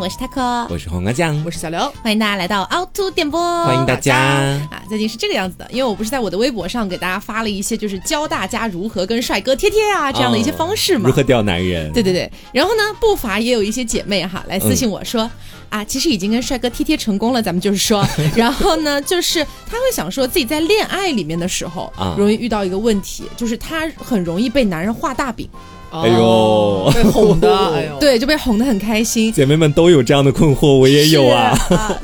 我是 taco，我是黄瓜酱，我是小刘，欢迎大家来到凹凸电波，欢迎大家。啊！最近是这个样子的，因为我不是在我的微博上给大家发了一些，就是教大家如何跟帅哥贴贴啊这样的一些方式嘛，如何钓男人？对对对，然后呢，不乏也有一些姐妹哈来私信我说。啊，其实已经跟帅哥贴贴成功了，咱们就是说，然后呢，就是他会想说自己在恋爱里面的时候啊，容易遇到一个问题，就是他很容易被男人画大饼。哎呦，被哄的，哎呦，对，就被哄得很开心。姐妹们都有这样的困惑，我也有啊。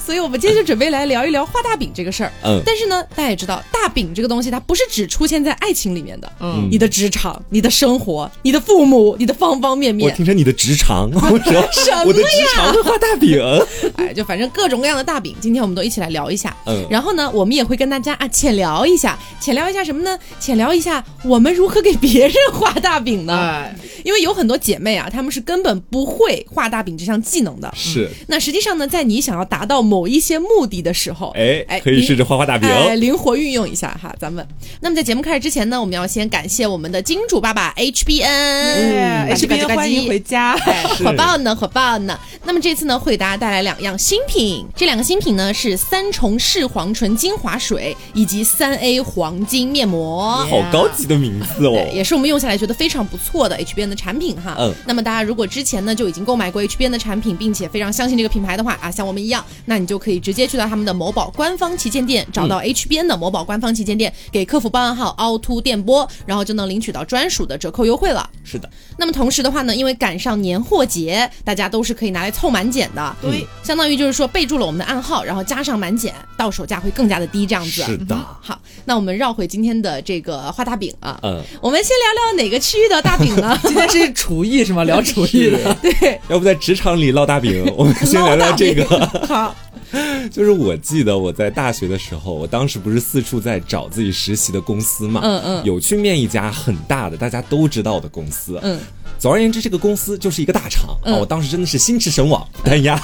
所以，我们今天就准备来聊一聊画大饼这个事儿。嗯，但是呢，大家也知道，大饼这个东西，它不是只出现在爱情里面的。嗯，你的职场、你的生活、你的父母、你的方方面面。我听成你的职场，我说什么呀？我的职场会画大饼。哎，就反正各种各样的大饼，今天我们都一起来聊一下。嗯，然后呢，我们也会跟大家啊浅聊一下，浅聊一下什么呢？浅聊一下我们如何给别人画大饼呢？哎，因为有很多。姐妹啊，她们是根本不会画大饼这项技能的。是，那实际上呢，在你想要达到某一些目的的时候，哎哎，可以试着画画大饼，灵活运用一下哈。咱们，那么在节目开始之前呢，我们要先感谢我们的金主爸爸 HBN，HBN 欢迎回家，火爆呢，火爆呢。那么这次呢，会给大家带来两样新品，这两个新品呢是三重视黄醇精华水以及三 A 黄金面膜，好高级的名字哦，也是我们用下来觉得非常不错的 HBN 的产品哈。嗯，那么大家如果之前呢就已经购买过 HBN 的产品，并且非常相信这个品牌的话啊，像我们一样，那你就可以直接去到他们的某宝官方旗舰店，找到 HBN 的某宝官方旗舰店，给客服报暗号凹凸电波，然后就能领取到专属的折扣优惠了。是的，那么同时的话呢，因为赶上年货节，大家都是可以拿来凑满减的。对，相当于就是说备注了我们的暗号，然后加上满减，到手价会更加的低，这样子。是的。好，那我们绕回今天的这个画大饼啊，嗯，我们先聊聊哪个区域的大饼呢？今天是厨艺是吗？聊厨艺的。对。要不在职场里烙大饼，我们先聊聊这个。好。就是我记得我在大学的时候，我当时不是四处在找自己实习的公司嘛，嗯嗯，有去面一家很大的大家都知道的公司，嗯，总而言之，这个公司就是一个大厂啊，我当时真的是心驰神往，单压。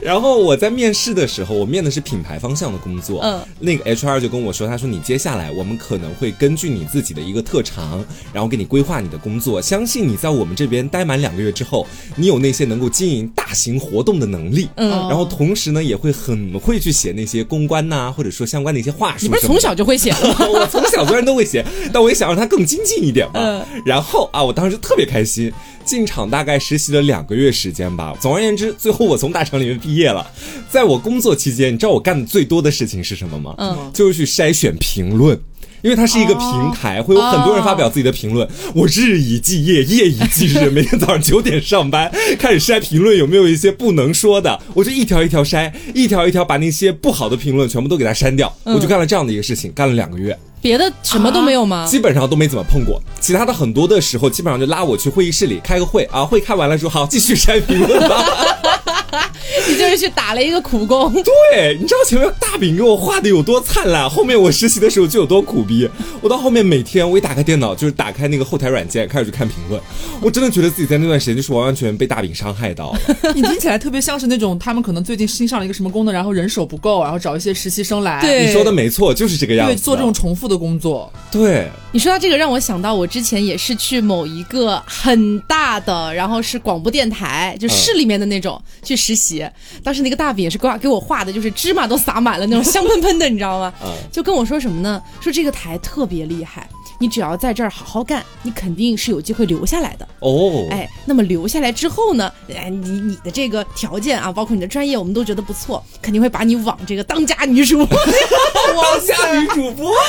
然后我在面试的时候，我面的是品牌方向的工作。嗯，那个 HR 就跟我说，他说你接下来我们可能会根据你自己的一个特长，然后给你规划你的工作。相信你在我们这边待满两个月之后，你有那些能够经营大型活动的能力。嗯，然后同时呢，也会很会去写那些公关呐，或者说相关的一些话术。你不是从小就会写吗？我从小虽然都会写，但我也想让它更精进一点嘛。嗯，然后啊，我当时就特别开心。进厂大概实习了两个月时间吧。总而言之，最后我从大厂里面毕业了。在我工作期间，你知道我干的最多的事情是什么吗？嗯，就是去筛选评论，因为它是一个平台，会有很多人发表自己的评论。我日以继夜，夜以继日，每天早上九点上班，开始筛评论，有没有一些不能说的？我就一条一条筛，一条一条把那些不好的评论全部都给它删掉。我就干了这样的一个事情，干了两个月。别的什么都没有吗？基本上都没怎么碰过。其他的很多的时候，基本上就拉我去会议室里开个会啊，会开完了之后，好继续筛评论吧。你就是去打了一个苦工。对，你知道前面大饼给我画的有多灿烂，后面我实习的时候就有多苦逼。我到后面每天我一打开电脑，就是打开那个后台软件，开始去看评论。我真的觉得自己在那段时间就是完完全全被大饼伤害到了。你听起来特别像是那种他们可能最近新上了一个什么功能，然后人手不够，然后找一些实习生来。对，你说的没错，就是这个样子。对做这种重复的工作。对，你说到这个，让我想到我之前也是去某一个很大的，然后是广播电台，就市里面的那种去实习。当时那个大饼也是给给我画的，就是芝麻都撒满了那种香喷喷的，你知道吗？就跟我说什么呢？说这个台特别厉害。你只要在这儿好好干，你肯定是有机会留下来的哦。哎，那么留下来之后呢？哎，你你的这个条件啊，包括你的专业，我们都觉得不错，肯定会把你往这个当家女主播、往家女主播啊，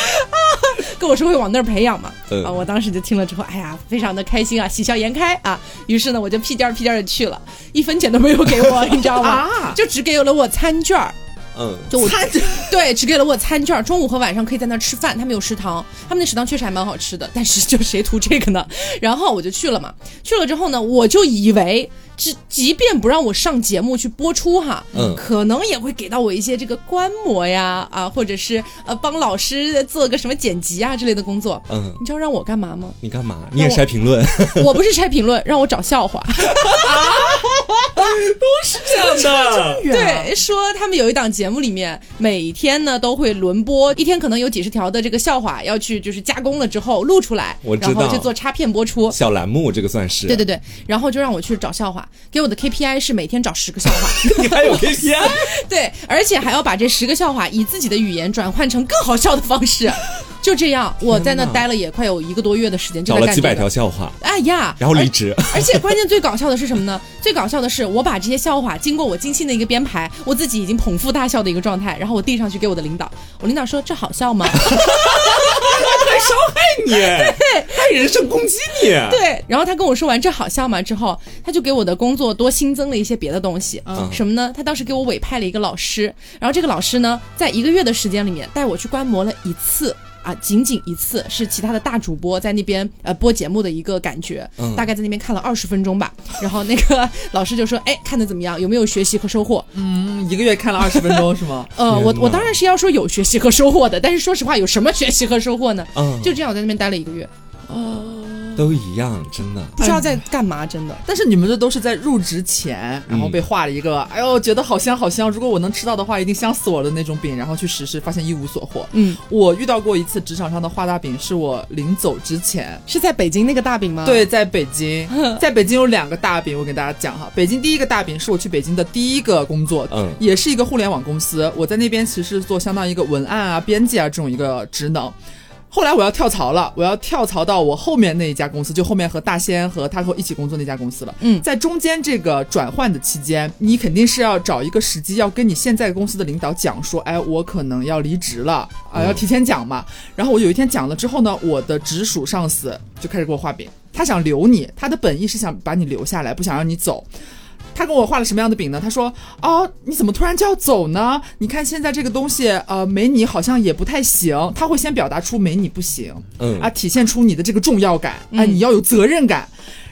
跟我说会往那儿培养嘛。啊，我当时就听了之后，哎呀，非常的开心啊，喜笑颜开啊。于是呢，我就屁颠儿屁颠儿的去了，一分钱都没有给我，你知道吗？就只给了我餐券儿。嗯，就我餐对，只给了我餐券，中午和晚上可以在那吃饭。他们有食堂，他们那食堂确实还蛮好吃的，但是就谁图这个呢？然后我就去了嘛，去了之后呢，我就以为。即即便不让我上节目去播出哈，嗯可能也会给到我一些这个观摩呀啊，或者是呃帮老师做个什么剪辑啊之类的工作。嗯，你知道让我干嘛吗？你干嘛？你也筛评论？我不是拆评论，让我找笑话。都是这样的，对，说他们有一档节目里面，每天呢都会轮播，一天可能有几十条的这个笑话要去就是加工了之后录出来，我知然后道就做插片播出。小栏目这个算是。对对对，然后就让我去找笑话，给我的 KPI 是每天找十个笑话，你还有 KPI？对，而且还要把这十个笑话以自己的语言转换成更好笑的方式。就这样，我在那待了也快有一个多月的时间，就找了几百条。笑话，哎呀，然后离职。而且关键最搞笑的是什么呢？最搞笑的是，我把这些笑话经过我精心的一个编排，我自己已经捧腹大笑的一个状态，然后我递上去给我的领导，我领导说这好笑吗？还伤害你，对，还人身攻击你，对，然后他跟我说完这好笑嘛之后，他就给我的工作多新增了一些别的东西，嗯什么呢？他当时给我委派了一个老师，然后这个老师呢，在一个月的时间里面带我去观摩了一次。啊，仅仅一次是其他的大主播在那边呃播节目的一个感觉，嗯大概在那边看了二十分钟吧。然后那个老师就说：“哎，看的怎么样？有没有学习和收获？”嗯，一个月看了二十分钟是吗？呃，我我当然是要说有学习和收获的，但是说实话，有什么学习和收获呢？嗯就这样，我在那边待了一个月，都一样，真的。不知道在干嘛，真的。但是你们这都是在入职前，然后被画了一个，哎呦，觉得好香好香，如果我能吃到的话，一定香死我的那种饼，然后去实施，发现一无所获。嗯，我遇到过一次职场上的画大饼，是我临走之前，是在北京那个大饼吗？，对，在北京，在北京有两个大饼，我给大家讲哈。北京第一个大饼是我去北京的第一个工作，嗯也是一个互联网公司，我在那边其实做相当于一个文案啊、编辑啊这种一个职能。后来我要跳槽了，我要跳槽到我后面那一家公司，就后面和大仙和他和我一起工作那家公司了。嗯在中间这个转换的期间，你肯定是要找一个时机，要跟你现在公司的领导讲说，哎，我可能要离职了啊、嗯要提前讲嘛。然后我有一天讲了之后呢，我的直属上司就开始给我画饼，他想留你，他的本意是想把你留下来，不想让你走。他跟我画了什么样的饼呢？他说：“哦，你怎么突然就要走呢？你看现在这个东西，呃，没你好像也不太行。他会先表达出没你不行，嗯啊，体现出你的这个重要感，啊，嗯你要有责任感。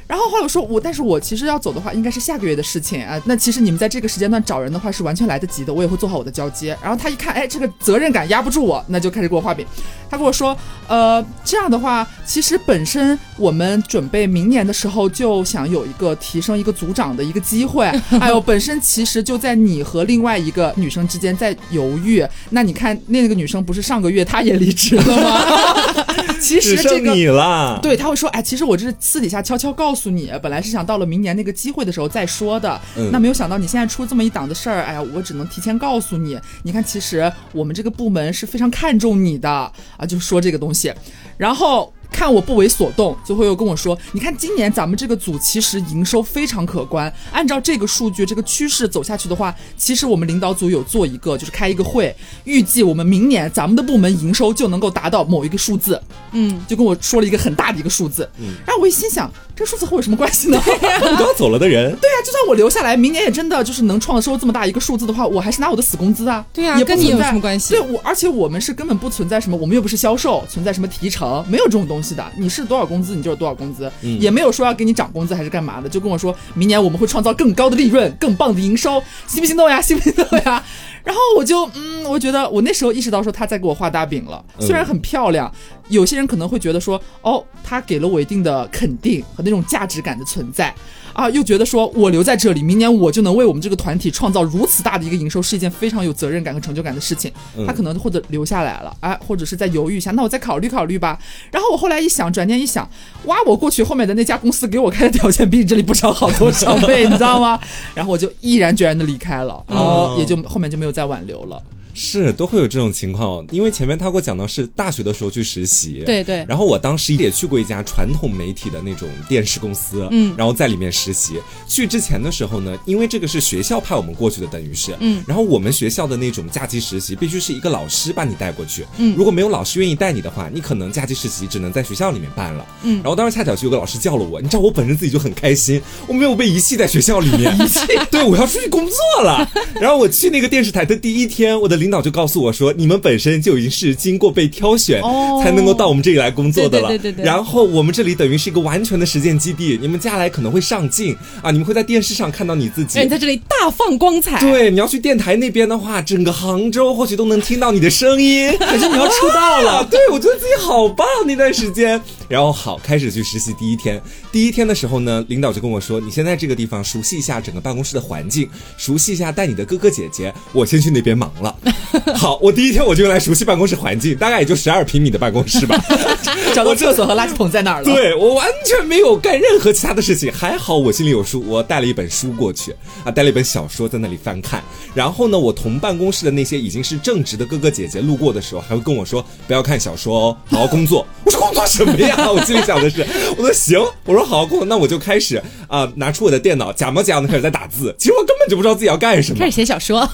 然后后来我说我，但是我其实要走的话，应该是下个月的事情啊。那其实你们在这个时间段找人的话是完全来得及的，我也会做好我的交接。然后他一看，哎，这个责任感压不住我，那就开始给我画饼。他跟我说，呃，这样的话，其实本身我们准备明年的时候就想有一个提升一个组长的一个机会。哎呦，本身其实就在你和另外一个女生之间在犹豫。那你看那个女生不是上个月她也离职了吗？其实这个剩你了。对，他会说，哎，其实我这是私底下悄悄告诉你，本来是想到了明年那个机会的时候再说的，嗯那没有想到你现在出这么一档子事儿，哎呀，我只能提前告诉你。你看，其实我们这个部门是非常看重你的啊，就说这个东西，然后。看我不为所动，最后又跟我说：“你看，今年咱们这个组其实营收非常可观，按照这个数据、这个趋势走下去的话，其实我们领导组有做一个，就是开一个会，预计我们明年咱们的部门营收就能够达到某一个数字。”嗯，就跟我说了一个很大的一个数字，嗯然后我一心想，这个数字和我有什么关系呢？对呀、你都要走了的人，就算我留下来，明年也真的就是能创收这么大一个数字的话，我还是拿我的死工资啊。对呀也不跟你有什么关系对我，而且我们是根本不存在什么，我们又不是销售，存在什么提成，没有这种东西的。你是多少工资，你就是多少工资，嗯也没有说要给你涨工资还是干嘛的，就跟我说明年我们会创造更高的利润，更棒的营收，心不心动呀？心不心动呀？然后我就嗯，我觉得我那时候意识到说他在给我画大饼了，嗯虽然很漂亮，有些人可能会觉得说，哦，他给了我一定的肯定和那种价值感的存在。啊，又觉得说我留在这里，明年我就能为我们这个团体创造如此大的一个营收，是一件非常有责任感和成就感的事情。嗯他可能或者留下来了，哎，或者是在犹豫一下，那我再考虑考虑吧。然后我后来一想，转念一想，哇，我过去后面的那家公司给我开的条件比你这里不少好多少倍，你知道吗？然后我就毅然决然的离开了，然后也就后面就没有再挽留了。是都会有这种情况，因为前面他给我讲到是大学的时候去实习，对对。然后我当时也去过一家传统媒体的那种电视公司，嗯。然后在里面实习。去之前的时候呢，因为这个是学校派我们过去的，等于是，嗯。然后我们学校的那种假期实习必须是一个老师把你带过去，嗯。如果没有老师愿意带你的话，你可能假期实习只能在学校里面办了，嗯。然后当时恰巧就有个老师叫了我，你知道我本身自己就很开心，我没有被遗弃在学校里面，遗弃，对我要出去工作了。然后我去那个电视台的第一天，我的领领导就告诉我说，你们本身就已经是经过被挑选，哦才能够到我们这里来工作的了。对对对对对然后我们这里等于是一个完全的实践基地，你们接下来可能会上镜啊，你们会在电视上看到你自己你。在这里大放光彩。对，你要去电台那边的话，整个杭州或许都能听到你的声音。感觉你要出道啊，了。对，我觉得自己好棒那段时间。然后好，开始去实习第一天，第一天的时候呢，领导就跟我说，你先在这个地方熟悉一下整个办公室的环境，熟悉一下带你的哥哥姐姐。我先去那边忙了。好，我第一天我就用来熟悉办公室环境，大概也就十二平米的办公室吧。找到厕所和垃圾桶在哪儿了？，对我完全没有干任何其他的事情，还好我心里有数，我带了一本书过去啊，带了一本小说在那里翻看。然后呢，我同办公室的那些已经是正直的哥哥姐姐路过的时候，还会跟我说不要看小说哦，好好工作。我说工作什么呀？我心里想的是，我说行，我说好好工作，那我就开始啊、拿出我的电脑，假模假样的开始在打字。其实我根本就不知道自己要干什么开。始写小说，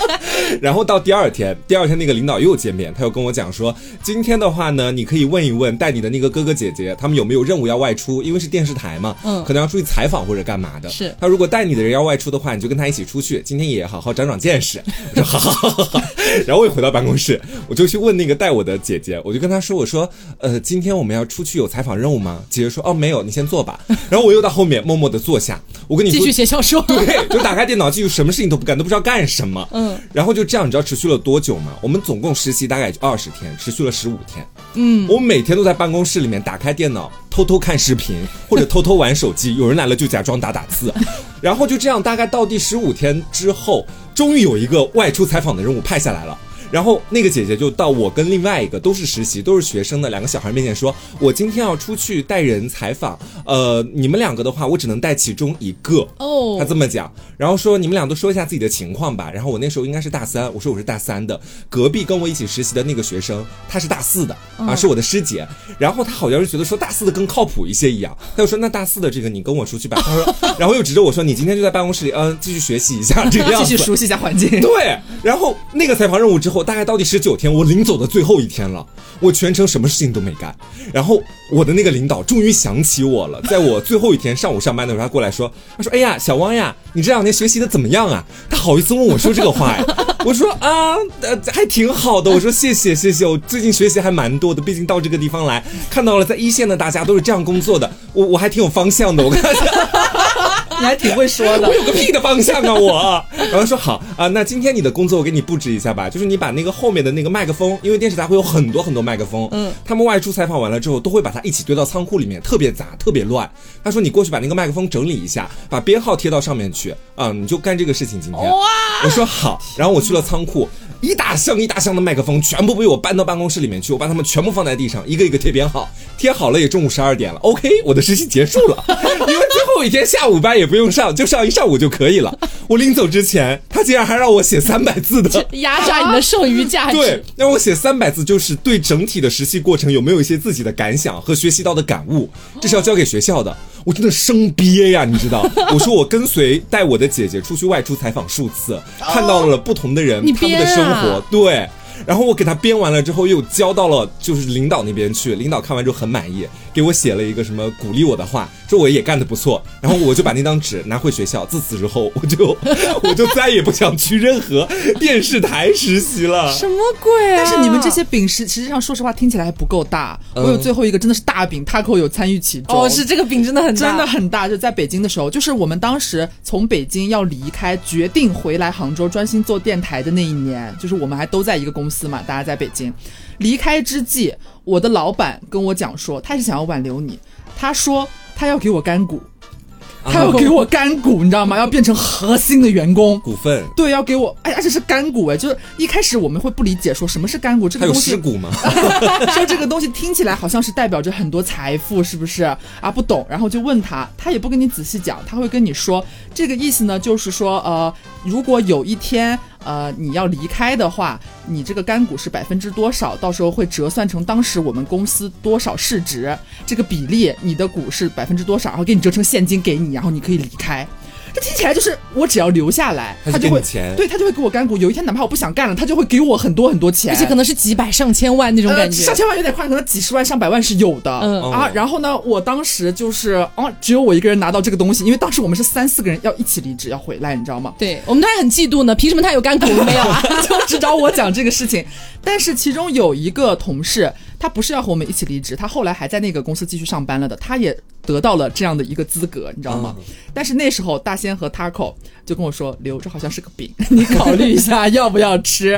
然后到第二天，第二天那个领导又见面，他又跟我讲说，今天的话呢，你可以问一问带你的那个哥哥姐姐，他们有没有任务要外出，因为是电视台嘛，嗯可能要出去采访或者干嘛的。是他如果带你的人要外出的话，你就跟他一起出去，今天也好好长长见识。我说好好好好好。然后我也回到办公室，我就去问那个带我的姐姐，我就跟她说，我说，呃，今天我们要出去有采访任务吗？姐姐说，哦，没有，你先坐吧。然后我又到后面默默的坐下，我跟你继说续写小说。对，就打开电脑，继续什么事情都不干，都不知道干什么。嗯，然后就这样，你知道持续了多久吗？我们总共实习大概就二十天，持续了十五天。嗯，我每天都在办公室里面打开电脑，偷偷看视频或者偷偷玩手机，有人来了就假装打打字，然后就这样，大概到第十五天之后，终于有一个外出采访的任务派下来了。然后那个姐姐就到我跟另外一个都是实习、都是学生的两个小孩面前说：“我今天要出去带人采访，呃，你们两个的话，我只能带其中一个。”哦她这么讲，然后说你们俩都说一下自己的情况吧。然后我那时候应该是大三，我说我是大三的，隔壁跟我一起实习的那个学生，他是大四的啊，是我的师姐。然后他好像是觉得说大四的更靠谱一些一样，他就说那大四的这个你跟我出去吧。他说，然后又指着我说你今天就在办公室里，嗯，继续学习一下这个样子。继续熟悉一下环境。对，然后那个采访任务之后，大概到第十九天，我临走的最后一天了，我全程什么事情都没干。然后我的那个领导终于想起我了，在我最后一天上午上班的时候，他过来说，他说：“哎呀，小汪呀，你这两天学习的怎么样啊？”他好意思问我说这个话呀，我说啊，呃，还挺好的。我说谢谢谢谢，我最近学习还蛮多的，毕竟到这个地方来，看到了在一线的大家都是这样工作的，我我还挺有方向的。我跟他讲。你还挺会说的我。有个屁的方向啊我！然后说好啊，那今天你的工作我给你布置一下吧，就是你把那个后面的那个麦克风，因为电视台会有很多很多麦克风，嗯，他们外出采访完了之后都会把它一起堆到仓库里面，特别杂，特别乱。他说你过去把那个麦克风整理一下，把编号贴到上面去，啊，你就干这个事情今天。哇！我说好，然后我去了仓库，一大箱一大箱的麦克风全部被我搬到办公室里面去，我把它们全部放在地上，一个一个贴编号，贴好了也中午十二点了，OK，我的实习结束了，因为最后一天下午班也不用上，就上一上午就可以了。我临走之前，他竟然还让我写三百字的。压榨你的剩余价值。对，让我写三百字，就是对整体的实习过程有没有一些自己的感想和学习到的感悟，这是要交给学校的。我真的生憋呀，你知道？我说我跟随带我的姐姐出去外出采访数次，看到了不同的人、你他们的生活啊，对。然后我给他编完了之后，又交到了就是领导那边去，领导看完之后很满意，给我写了一个什么鼓励我的话，说我也干得不错。然后我就把那张纸拿回学校，自此之后我就 我就再也不想去任何电视台实习了。什么鬼啊！但是你们这些饼实实际上说实话听起来还不够大。嗯我有最后一个真的是大饼，Taco 有参与其中。哦，是这个饼真的很大真的很大，就在北京的时候，就是我们当时从北京要离开，决定回来杭州专心做电台的那一年，就是我们还都在一个公司嘛，大家在北京。离开之际，我的老板跟我讲说，他是想要挽留你，他说他要给我干股，他要给我干股，你知道吗？要变成核心的员工。股份，对，要给我，哎，而且是干股哎，就是一开始我们会不理解，说什么是干股这个东西，尸骨吗？说这个东西听起来好像是代表着很多财富，是不是啊？不懂，然后就问他，他也不跟你仔细讲，他会跟你说这个意思呢，就是说，呃，如果有一天。呃，你要离开的话，你这个干股是百分之多少？到时候会折算成当时我们公司多少市值这个比例，你的股是百分之多少，然后给你折成现金给你，然后你可以离开。这听起来就是我只要留下来，他就会对他就会给我干股。有一天哪怕我不想干了，他就会给我很多很多钱，而且可能是几百上千万那种感觉。呃、上千万有点夸张，可能几十万上百万是有的。嗯啊，然后呢，我当时就是哦，只有我一个人拿到这个东西，因为当时我们是三四个人要一起离职要回来，你知道吗？对我们都还很嫉妒呢，凭什么他有干股我没有啊？就只找我讲这个事情。但是其中有一个同事，他不是要和我们一起离职，他后来还在那个公司继续上班了的，他也得到了这样的一个资格，你知道吗？嗯但是那时候大仙和 Taco 就跟我说：“刘，这好像是个饼，你考虑一下要不要吃。”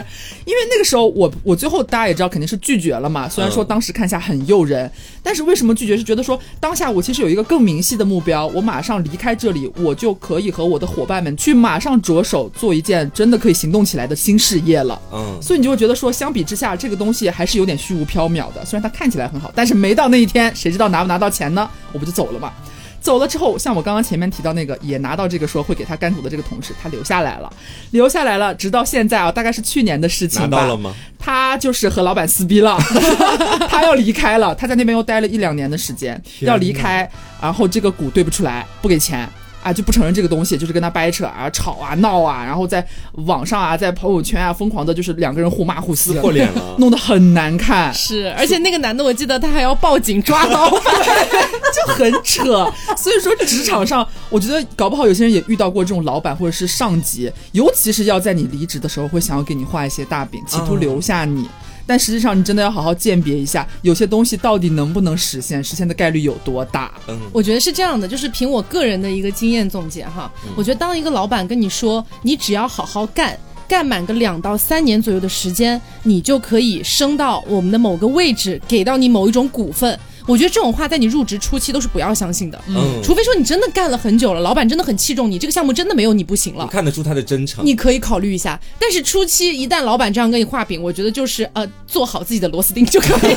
因为那个时候我我最后大家也知道肯定是拒绝了嘛。虽然说当时看下很诱人，但是为什么拒绝？是觉得说当下我其实有一个更明细的目标，我马上离开这里，我就可以和我的伙伴们去马上着手做一件真的可以行动起来的新事业了。嗯，所以你就会觉得说，相比之下，这个东西还是有点虚无缥缈的。虽然它看起来很好，但是没到那一天，谁知道拿不拿到钱呢？我不就走了嘛。走了之后，像我刚刚前面提到那个也拿到这个说会给他干股的这个同事，他留下来了，留下来了，直到现在啊，大概是去年的事情吧。拿到了吗？他就是和老板撕逼了，他要离开了，他在那边又待了一两年的时间，要离开，然后这个股兑不出来，不给钱。啊，就不承认这个东西，就是跟他掰扯啊、吵啊、闹啊，然后在网上啊、在朋友圈啊，疯狂的，就是两个人互骂互撕撕，破脸了。弄得很难看，是，而且那个男的，我记得他还要报警抓老板。就很扯。所以说，职场上，我觉得搞不好有些人也遇到过这种老板或者是上级，尤其是要在你离职的时候，会想要给你画一些大饼，企图留下你。但实际上，你真的要好好鉴别一下，有些东西到底能不能实现，实现的概率有多大。嗯，我觉得是这样的，就是凭我个人的一个经验总结哈，我觉得当一个老板跟你说，你只要好好干。干满个两到三年左右的时间，你就可以升到我们的某个位置，给到你某一种股份。我觉得这种话在你入职初期都是不要相信的，嗯除非说你真的干了很久了，老板真的很器重你，这个项目真的没有你不行你了，看得出他的真诚。你可以考虑一下。但是初期一旦老板这样跟你画饼，我觉得就是呃做好自己的螺丝钉就可以了，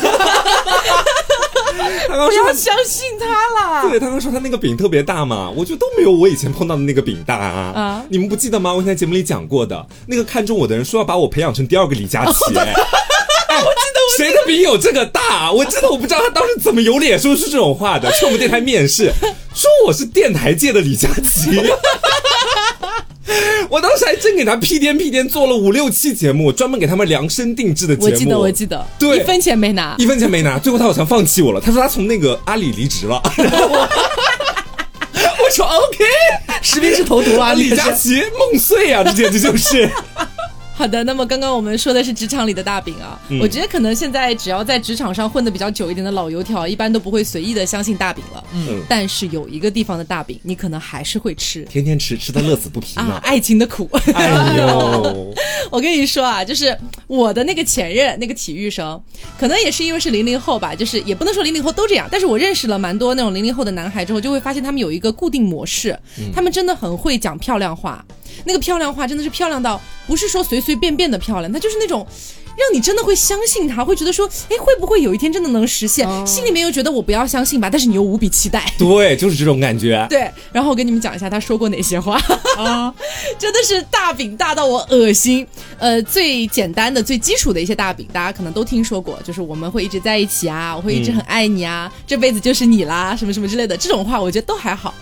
不 要他刚说他相信他啦。对他刚说他那个饼特别大嘛，我觉得都没有我以前碰到的那个饼大啊。啊你们不记得吗？我以前在节目里讲过的，那个看中我的人说要把我培养成第二个李佳琦。谁的饼有这个大？我真的我不知道他当时怎么有脸说出这种话的。去我们电台面试，说我是电台界的李佳琦。我当时还真给他屁颠屁颠做了五六期节目，专门给他们量身定制的节目。我记得，我记得，对一分钱没拿。一分钱没拿，最后他好像放弃我了。他说他从那个阿里离职了。然后我 我说 OK，实名制投毒啊，李佳琦梦碎啊，这简直就是。好的，那么刚刚我们说的是职场里的大饼啊，嗯我觉得可能现在只要在职场上混的比较久一点的老油条，一般都不会随意的相信大饼了。嗯，但是有一个地方的大饼，你可能还是会吃天天吃，吃的乐此不疲啊呢，。爱情的苦。哎呦，我跟你说啊，就是我的那个前任，那个体育生，可能也是因为是零零后吧，就是也不能说零零后都这样，但是我认识了蛮多那种零零后的男孩之后，就会发现他们有一个固定模式，他们真的很会讲漂亮话，那个漂亮话真的是漂亮到不是说随随便变的漂亮，她就是那种。让你真的会相信他，会觉得说，哎，会不会有一天真的能实现？心里面又觉得我不要相信吧，但是你又无比期待。对，就是这种感觉。对，然后我跟你们讲一下他说过哪些话啊，真的是大饼大到我恶心。呃，最简单的、最基础的一些大饼，大家可能都听说过，就是我们会一直在一起啊，我会一直很爱你啊，这辈子就是你啦，什么什么之类的，这种话我觉得都还好。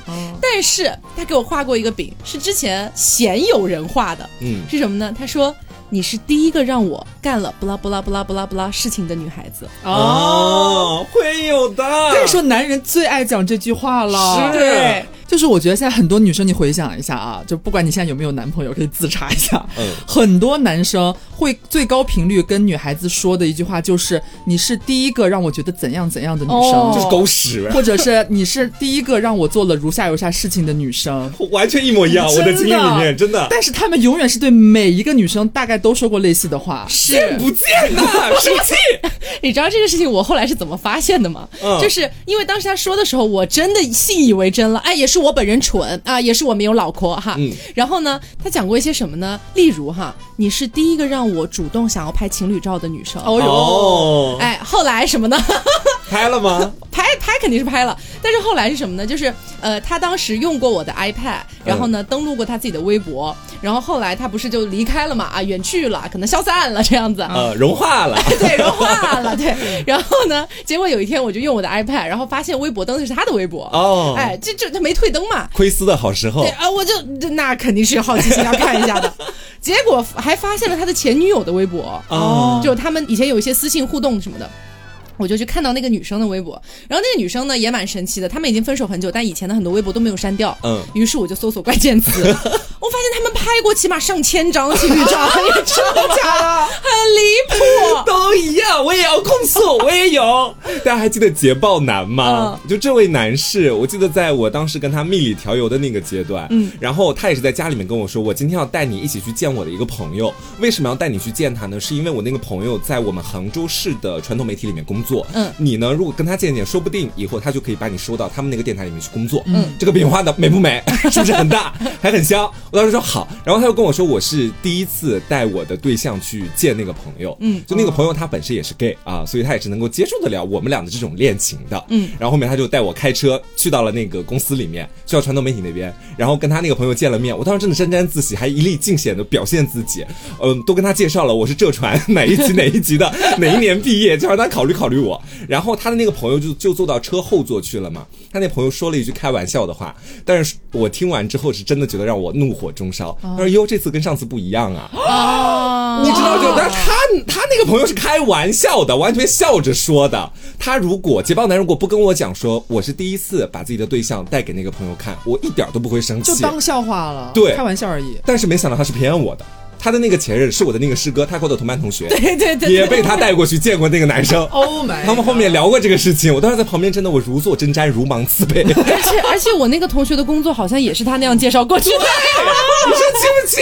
但是他给我画过一个饼，是之前鲜有人画的，嗯，是什么呢？他说。你是第一个让我干了不拉不拉不拉不拉不拉事情的女孩子，哦，会有的。跟你说，男人最爱讲这句话了。是对，就是我觉得现在很多女生，你回想一下啊，就不管你现在有没有男朋友，可以自查一下。嗯很多男生会最高频率跟女孩子说的一句话就是：“你是第一个让我觉得怎样怎样的女生。哦就是狗屎，或者是你是第一个让我做了如下如下事情的女生。完全一模一样。我的经历里面真的但是他们永远是对每一个女生大概都说过类似的话。是见不见呐，生气。你知道这个事情我后来是怎么发现的吗？嗯就是因为当时他说的时候，我真的信以为真了。哎，也是我本人蠢啊，也是我没有脑壳哈。嗯然后呢，他讲过一些什么呢？例如哈，你是第一个让我主动想要拍情侣照的女生。哦哟，哦，哎，后来什么呢？拍了吗？拍拍肯定是拍了，但是后来是什么呢？就是呃，他当时用过我的 iPad，然后呢，登录过他自己的微博，然后后来他不是就离开了嘛？啊，远去了，可能消散了这样子。呃，融化了。对，融化了。对，然后呢，结果有一天我就用我的 iPad，然后发现微博登的是他的微博。哦，哎，这这他没退登嘛？窥私的好时候。对啊，我就那肯定是好奇心要看一下的。结果还发现了他的前女友的微博。哦，就他们以前有一些私信互动什么的。我就去看到那个女生的微博，然后那个女生呢也蛮神奇的，他们已经分手很久，但以前的很多微博都没有删掉。嗯，于是我就搜索关键词，我发现他们拍过起码上千张情侣照，真的假的？很离谱，都一样，我也要控诉，我也有。大家还记得捷豹男吗？就这位男士，我记得在我当时跟他蜜里调油的那个阶段，嗯，然后他也是在家里面跟我说，我今天要带你一起去见我的一个朋友。为什么要带你去见他呢？是因为我那个朋友在我们杭州市的传统媒体里面工作。做，嗯，你呢？如果跟他见见，说不定以后他就可以把你收到他们那个电台里面去工作。嗯，这个饼画的美不美？是不是很大，还很香？我当时说好，然后他又跟我说，我是第一次带我的对象去见那个朋友。嗯，就那个朋友他本身也是 gay 啊，所以他也是能够接受得了我们俩的这种恋情的。嗯，然后后面他就带我开车去到了那个公司里面，去到传统媒体那边，然后跟他那个朋友见了面。我当时真的沾沾自喜，还一力尽显的表现自己。嗯，都跟他介绍了我是浙传 哪一级哪一级的，哪一年毕业，就让他考虑考虑。我，然后他的那个朋友就就坐到车后座去了嘛。他那朋友说了一句开玩笑的话，但是我听完之后是真的觉得让我怒火中烧。他说：“哟，这次跟上次不一样啊！”啊，你知道就，但是他他那个朋友是开玩笑的，完全笑着说的。他如果捷豹男如果不跟我讲说我是第一次把自己的对象带给那个朋友看，我一点都不会生气，就当笑话了，对，开玩笑而已。但是没想到他是骗我的。他的那个前任是我的那个师哥，他和我的同班同学，对对对，也被他带过去见过那个男生。Oh my！他们后面聊过这个事情，我当时在旁边，真的我如坐针毡，如芒刺背。而且而且，我那个同学的工作好像也是他那样介绍过去的。你说气不气？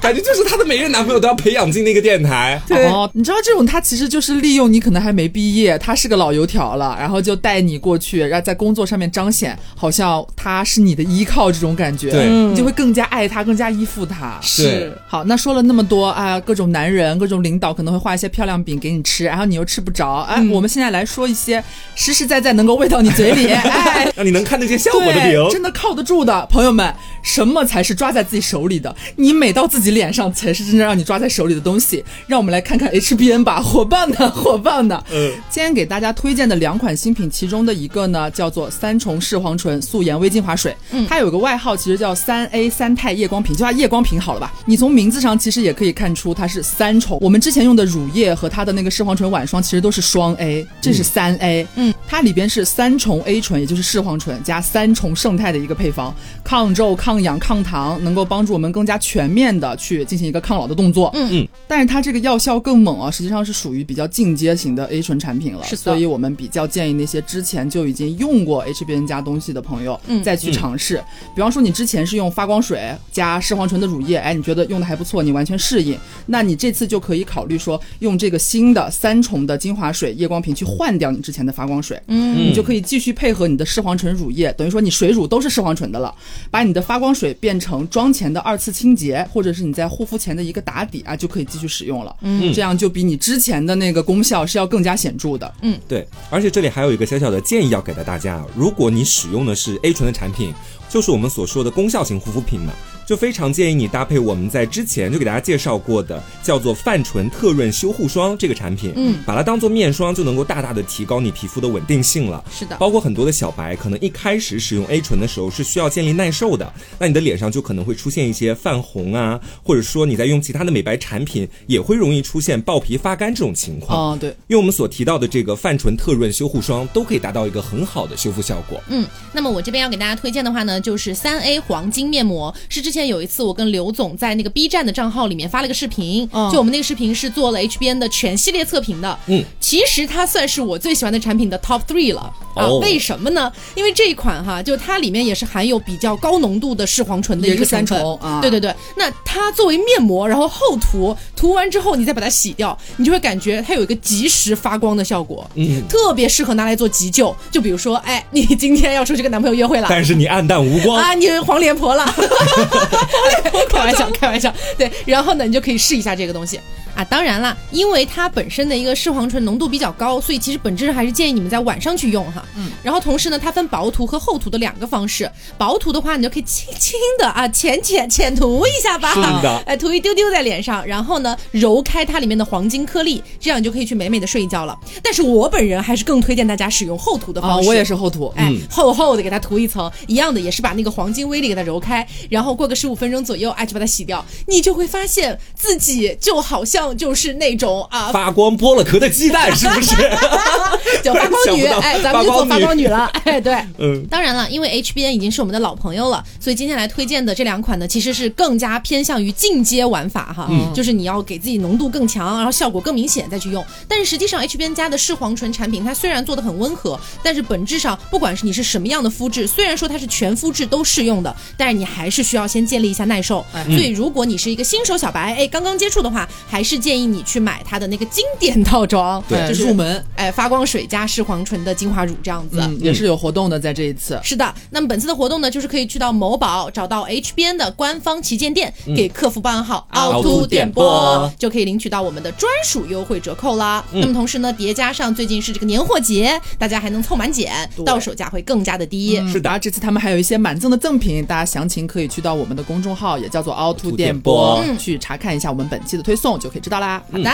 感觉就是他的每任男朋友都要培养进那个电台。对，你知道这种他其实就是利用你可能还没毕业，他是个老油条了，然后就带你过去，然后在工作上面彰显好像他是你的依靠这种感觉，对，你就会更加爱他，更加依附他。是。好，那说了那么多啊，各种男人、各种领导可能会画一些漂亮饼给你吃，然后你又吃不着。哎，我们现在来说一些实实在在能够喂到你嘴里，哎，让你能看得见效果的饼，真的靠得住的朋友们。什么才是抓在自己手里的？你美到自己脸上才是真正让你抓在手里的东西。让我们来看看 HBN 吧，火爆的，火爆的。嗯，今天给大家推荐的两款新品，其中的一个呢叫做三重视黄醇素颜微精华水，嗯，它有个外号，其实叫三 A 三肽夜光瓶，就叫夜光瓶好了吧？你从名字上其实也可以看出它是三重。我们之前用的乳液和它的那个视黄醇晚霜其实都是双 A，这是三 A，嗯，它里边是三重 A 醇，也就是视黄醇加三重胜肽的一个配方，抗皱抗。氧抗糖能够帮助我们更加全面的去进行一个抗老的动作，嗯。嗯，但是它这个药效更猛啊，实际上是属于比较进阶型的 A 醇产品了，是，所以我们比较建议那些之前就已经用过 HBN 加东西的朋友，嗯，再去尝试。比方说你之前是用发光水加视黄醇的乳液，哎，你觉得用的还不错，你完全适应，那你这次就可以考虑说用这个新的三重的精华水夜光瓶去换掉你之前的发光水，嗯，你就可以继续配合你的视黄醇乳液，等于说你水乳都是视黄醇的了，把你的发光水变成妆前的二次清洁，或者是你在护肤前的一个打底啊，就可以继续使用了。嗯，这样就比你之前的那个功效是要更加显著的。嗯，对。而且这里还有一个小小的建议要给到大家，如果你使用的是 A 醇的产品，就是我们所说的功效型护肤品嘛。就非常建议你搭配我们在之前就给大家介绍过的叫做泛醇特润修护霜这个产品，嗯，把它当做面霜就能够大大的提高你皮肤的稳定性了。是的，包括很多的小白可能一开始使用 A 醇的时候是需要建立耐受的，那你的脸上就可能会出现一些泛红啊，或者说你在用其他的美白产品也会容易出现爆皮发干这种情况。哦，对，用我们所提到的这个泛醇特润修护霜都可以达到一个很好的修复效果。嗯，那么我这边要给大家推荐的话呢，就是三 A 黄金面膜，是之前有一次我跟刘。总在那个 B 站的账号里面发了个视频，就我们那个视频是做了 HBN 的全系列测评的。嗯，其实它算是我最喜欢的产品的 Top Three 了啊！为什么呢？因为这一款哈，就它里面也是含有比较高浓度的视黄醇的一个三重啊。对对对，那它作为面膜，然后厚涂，涂完之后你再把它洗掉，你就会感觉它有一个及时发光的效果，嗯，特别适合拿来做急救。就比如说，哎，你今天要出去跟男朋友约会了，但是你暗淡无光啊，你黄脸婆了。开玩笑，开玩笑，对，然后呢，你就可以试一下这个东西。啊，当然啦，因为它本身的一个视黄醇浓度比较高，所以其实本质上还是建议你们在晚上去用哈。嗯，然后同时呢，它分薄涂和厚涂的两个方式。薄涂的话，你就可以轻轻的啊，浅浅浅涂一下吧，是的哎，涂一丢丢在脸上，然后呢，揉开它里面的黄金颗粒，这样你就可以去美美的睡一觉了。但是我本人还是更推荐大家使用厚涂的啊，方式。我也是厚涂。哎，厚厚的给它涂一层，一样的也是把那个黄金微粒给它揉开，然后过个十五分钟左右，哎，就把它洗掉，你就会发现自己就好像就是那种啊，发光剥了壳的鸡蛋，是不是？就发光女，哎，咱们就做发发光女了，哎，对。嗯，当然了，因为 HBN 已经是我们的老朋友了，所以今天来推荐的这两款呢，其实是更加偏向于进阶玩法哈，嗯就是你要给自己浓度更强，然后效果更明显再去用。但是实际上，HBN 家的视黄醇产品，它虽然做的很温和，但是本质上，不管是你是什么样的肤质，虽然说它是全肤质都适用的，但是你还是需要先建立一下耐受。所以如果你是一个新手小白，哎，刚刚接触的话，还是建议你去买它的那个经典套装，对就是入门，哎，发光水加视黄醇的精华乳这样子。嗯，也是有活动的，在这一次。是的，那么本次的活动呢，就是可以去到某宝找到 HBN 的官方旗舰店，给客服报暗号“凹凹凸凸点点播播”，就可以领取到我们的专属优惠折扣啦。那么同时呢，叠加上最近是这个年货节，大家还能凑满减，到手价会更加的低。是的，这次他们还有一些满赠的赠品，大家详情可以去到我们的公众号，也叫做凹凸电波，嗯。去查看一下我们本期的推送，就可以知道啦。好的。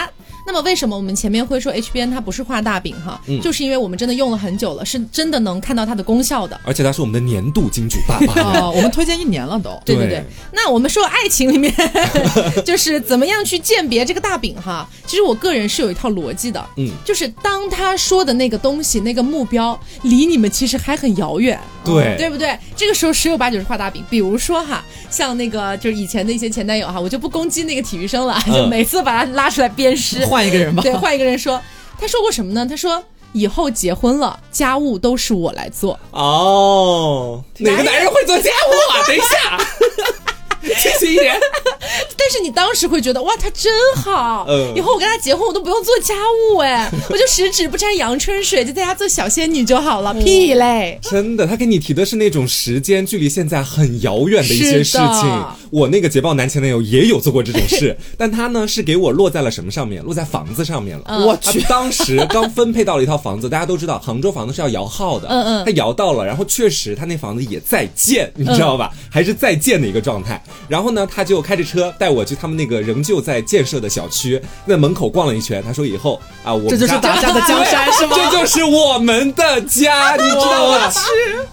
那么为什么我们前面会说 HBN 它不是画大饼哈？就是因为我们真的用了很久了，是真的能看到它的功效的。而且它是我们的年度金主爸爸。啊，我们推荐一年了都。对对对对，那我们说爱情里面，就是怎么样去鉴别这个大饼哈？其实我个人是有一套逻辑的，嗯，就是当他说的那个东西、那个目标离你们其实还很遥远，对对不对？这个时候十有八九是画大饼。比如说哈，像那个就是以前的一些前男友哈，我就不攻击那个体育生了，嗯就每次把他拉出来鞭尸，换一个人吧。对，换一个人说，他说过什么呢？他说。以后结婚了，家务都是我来做。哦，哪个男人会做家务啊？等一下，清醒一点。但是你当时会觉得哇，他真好，嗯以后我跟他结婚，我都不用做家务，哎，我就十指不沾阳春水，就在家做小仙女就好了。屁嘞！真的，他给你提的是那种时间距离现在很遥远的一些事情。我那个捷豹男前男友也有做过这种事，但他呢是给我落在了什么上面？落在房子上面了。嗯我去，当时刚分配到了一套房子，大家都知道杭州房子是要摇号的，嗯嗯他摇到了，然后确实他那房子也在建，你知道吧？还是在建的一个状态。然后呢，他就开着车带我去他们那个仍旧在建设的小区，那门口逛了一圈。他说以后啊，我们这就是 家打架的江山是吗？这就是我们的家，你知道吗？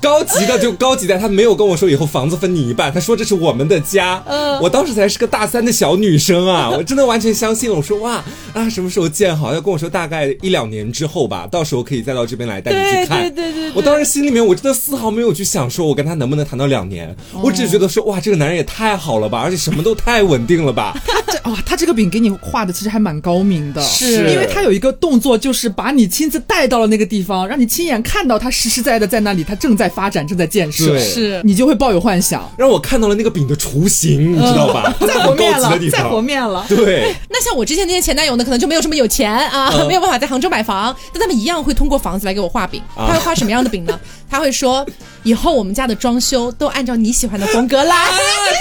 高级的就高级在，他没有跟我说以后房子分你一半，他说这是我们的家。嗯我当时才是个大三的小女生啊，我真的完全相信了。我说哇啊，什么时候建好？要跟我说大概一两年之后吧，到时候可以再到这边来带你去看。对对对对我当时心里面我真的丝毫没有去想说我跟他能不能谈到两年，我只是觉得说哇，这个男人也太好了吧，而且什么都太稳定了吧。这哇，他这个饼给你画的其实还蛮高明的，是因为他有一个动作，就是把你亲自带到了那个地方，让你亲眼看到他实实在在的在那里，他正在发展，正在建设，是你就会抱有幻想。让我看到了那个饼的雏形，你知道吧？再和面了再和。面了。对，那像我之前那些前男友呢，可能就没有这么有钱啊，嗯没有办法在杭州买房，但他们一样会通过房子来给我画饼。啊他会画什么样的饼呢？他会说，以后我们家的装修都按照你喜欢的风格来。啊，